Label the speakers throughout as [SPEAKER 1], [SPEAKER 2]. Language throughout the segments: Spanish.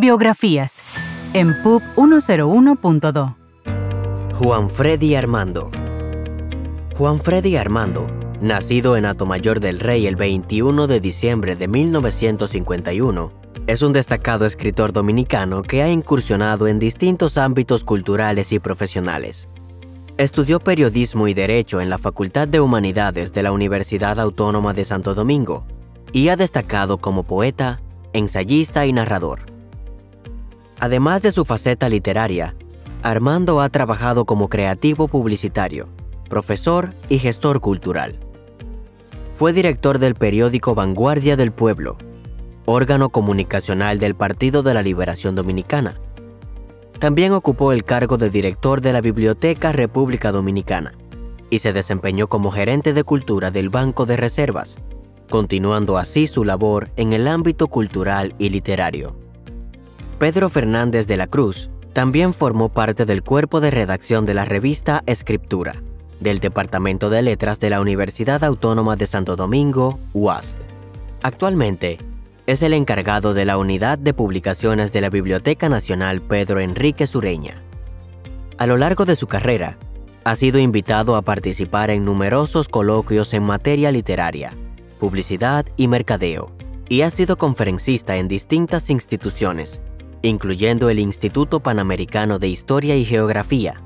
[SPEAKER 1] Biografías en PUB 101.2.
[SPEAKER 2] Juan Freddy Armando. Juan Freddy Armando, nacido en Atomayor del Rey el 21 de diciembre de 1951, es un destacado escritor dominicano que ha incursionado en distintos ámbitos culturales y profesionales. Estudió periodismo y derecho en la Facultad de Humanidades de la Universidad Autónoma de Santo Domingo y ha destacado como poeta, ensayista y narrador. Además de su faceta literaria, Armando ha trabajado como creativo publicitario, profesor y gestor cultural. Fue director del periódico Vanguardia del Pueblo, órgano comunicacional del Partido de la Liberación Dominicana. También ocupó el cargo de director de la Biblioteca República Dominicana y se desempeñó como gerente de cultura del Banco de Reservas, continuando así su labor en el ámbito cultural y literario. Pedro Fernández de la Cruz también formó parte del cuerpo de redacción de la revista Escritura, del Departamento de Letras de la Universidad Autónoma de Santo Domingo, UAST. Actualmente, es el encargado de la unidad de publicaciones de la Biblioteca Nacional Pedro Enrique Sureña. A lo largo de su carrera, ha sido invitado a participar en numerosos coloquios en materia literaria, publicidad y mercadeo, y ha sido conferencista en distintas instituciones, incluyendo el Instituto Panamericano de Historia y Geografía,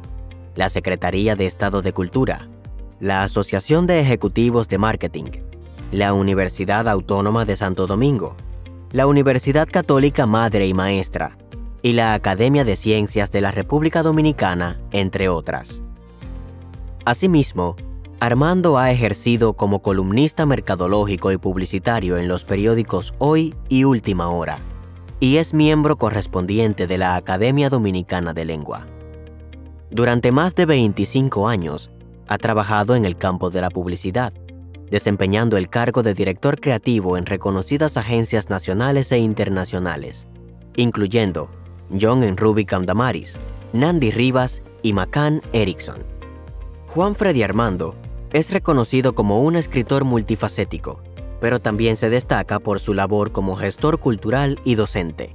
[SPEAKER 2] la Secretaría de Estado de Cultura, la Asociación de Ejecutivos de Marketing, la Universidad Autónoma de Santo Domingo, la Universidad Católica Madre y Maestra, y la Academia de Ciencias de la República Dominicana, entre otras. Asimismo, Armando ha ejercido como columnista mercadológico y publicitario en los periódicos Hoy y Última Hora, y es miembro correspondiente de la Academia Dominicana de Lengua. Durante más de 25 años, ha trabajado en el campo de la publicidad, desempeñando el cargo de director creativo en reconocidas agencias nacionales e internacionales, incluyendo John Rubicam Damaris, Nandi Rivas y Macan Erickson. Juan Freddy Armando es reconocido como un escritor multifacético, pero también se destaca por su labor como gestor cultural y docente.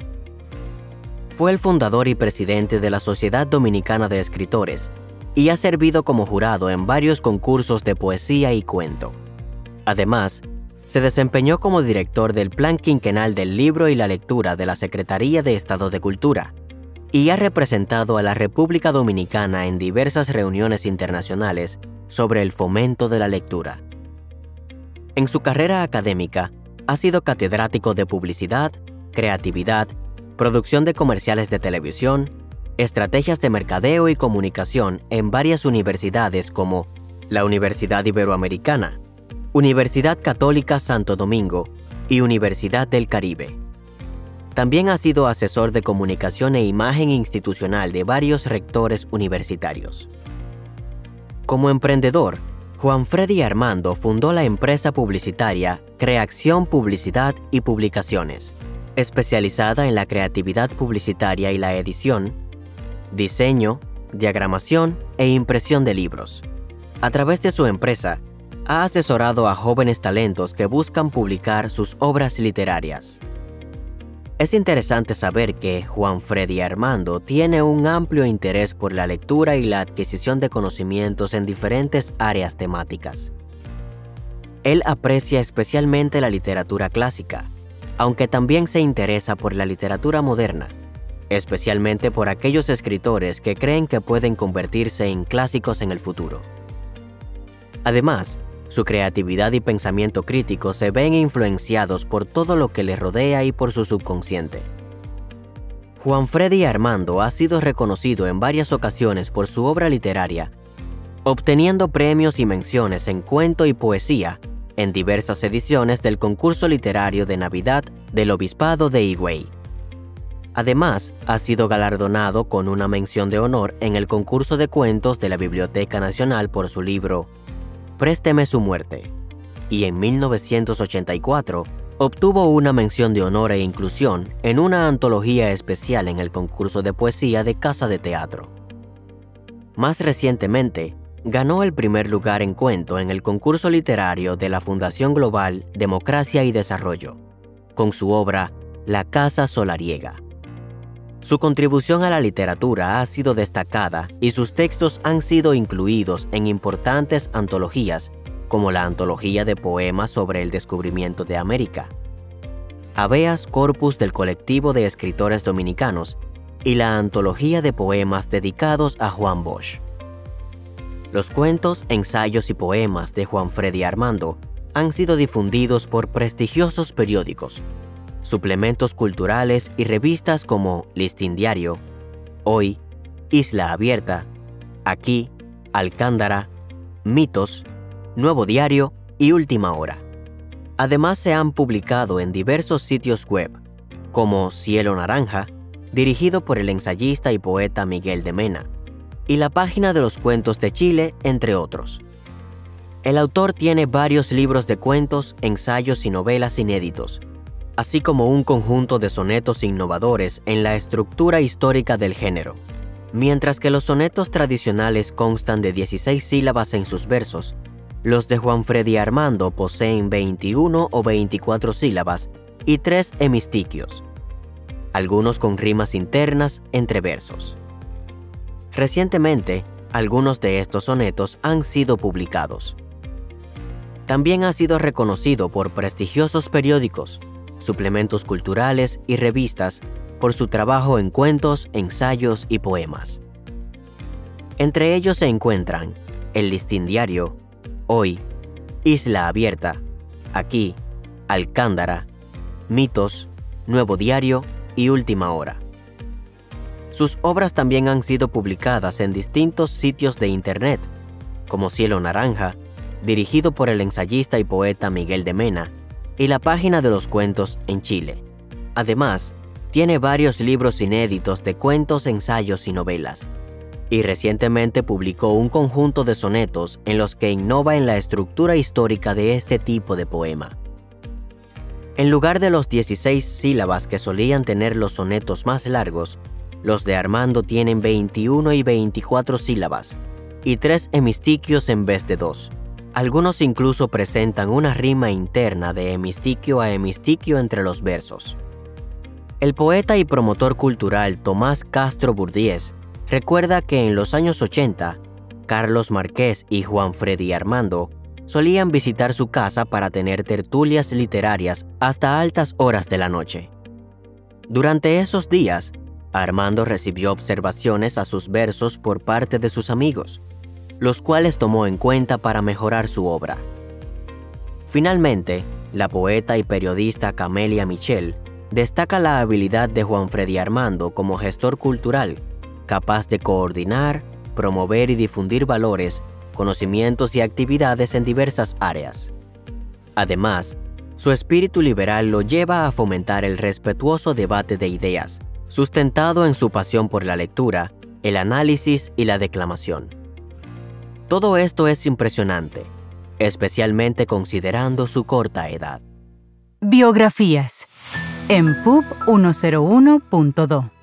[SPEAKER 2] Fue el fundador y presidente de la Sociedad Dominicana de Escritores y ha servido como jurado en varios concursos de poesía y cuento. Además, se desempeñó como director del Plan Quinquenal del Libro y la Lectura de la Secretaría de Estado de Cultura y ha representado a la República Dominicana en diversas reuniones internacionales sobre el fomento de la lectura. En su carrera académica, ha sido catedrático de publicidad, creatividad, producción de comerciales de televisión, estrategias de mercadeo y comunicación en varias universidades como la Universidad Iberoamericana, Universidad Católica Santo Domingo y Universidad del Caribe. También ha sido asesor de comunicación e imagen institucional de varios rectores universitarios. Como emprendedor, Juan Freddy Armando fundó la empresa publicitaria Creación Publicidad y Publicaciones, especializada en la creatividad publicitaria y la edición, diseño, diagramación e impresión de libros. A través de su empresa, ha asesorado a jóvenes talentos que buscan publicar sus obras literarias. Es interesante saber que Juan Freddy Armando tiene un amplio interés por la lectura y la adquisición de conocimientos en diferentes áreas temáticas. Él aprecia especialmente la literatura clásica, aunque también se interesa por la literatura moderna, especialmente por aquellos escritores que creen que pueden convertirse en clásicos en el futuro. Además, su creatividad y pensamiento crítico se ven influenciados por todo lo que le rodea y por su subconsciente. Juan Freddy Armando ha sido reconocido en varias ocasiones por su obra literaria, obteniendo premios y menciones en cuento y poesía en diversas ediciones del concurso literario de Navidad del Obispado de Higüey. Además, ha sido galardonado con una mención de honor en el concurso de cuentos de la Biblioteca Nacional por su libro Présteme su muerte, y en 1984 obtuvo una mención de honor e inclusión en una antología especial en el concurso de poesía de Casa de Teatro. Más recientemente, ganó el primer lugar en cuento en el concurso literario de la Fundación Global Democracia y Desarrollo, con su obra La Casa Solariega. Su contribución a la literatura ha sido destacada y sus textos han sido incluidos en importantes antologías, como la Antología de Poemas sobre el Descubrimiento de América, Habeas Corpus del colectivo de escritores dominicanos y la Antología de Poemas dedicados a Juan Bosch. Los cuentos, ensayos y poemas de Juan Freddy Armando han sido difundidos por prestigiosos periódicos, suplementos culturales y revistas como Listín Diario, Hoy, Isla Abierta, Aquí, Alcándara, Mitos, Nuevo Diario y Última Hora. Además se han publicado en diversos sitios web, como Cielo Naranja, dirigido por el ensayista y poeta Miguel de Mena, y la página de los cuentos de Chile, entre otros. El autor tiene varios libros de cuentos, ensayos y novelas inéditos, así como un conjunto de sonetos innovadores en la estructura histórica del género. Mientras que los sonetos tradicionales constan de 16 sílabas en sus versos, los de Juan Freddy Armando poseen 21 o 24 sílabas y tres hemistiquios, algunos con rimas internas entre versos. Recientemente, algunos de estos sonetos han sido publicados. También ha sido reconocido por prestigiosos periódicos, suplementos culturales y revistas por su trabajo en cuentos, ensayos y poemas. Entre ellos se encuentran El Listín Diario, Hoy, Isla Abierta, Aquí, Alcándara, Mitos, Nuevo Diario y Última Hora. Sus obras también han sido publicadas en distintos sitios de Internet, como Cielo Naranja, dirigido por el ensayista y poeta Miguel de Mena, y la página de los cuentos en Chile. Además, tiene varios libros inéditos de cuentos, ensayos y novelas. Y recientemente publicó un conjunto de sonetos en los que innova en la estructura histórica de este tipo de poema. En lugar de los 16 sílabas que solían tener los sonetos más largos, los de Armando tienen 21 y 24 sílabas, y tres hemistiquios en vez de dos. Algunos incluso presentan una rima interna de hemistiquio a hemistiquio entre los versos. El poeta y promotor cultural Tomás Castro Burdiez recuerda que en los años 80, Carlos Marqués y Juan Freddy Armando solían visitar su casa para tener tertulias literarias hasta altas horas de la noche. Durante esos días, Armando recibió observaciones a sus versos por parte de sus amigos, los cuales tomó en cuenta para mejorar su obra. Finalmente, la poeta y periodista Camelia Michel destaca la habilidad de Juan Freddy Armando como gestor cultural, capaz de coordinar, promover y difundir valores, conocimientos y actividades en diversas áreas. Además, su espíritu liberal lo lleva a fomentar el respetuoso debate de ideas, sustentado en su pasión por la lectura, el análisis y la declamación. Todo esto es impresionante, especialmente considerando su corta edad.
[SPEAKER 1] Biografías en PUB 101.2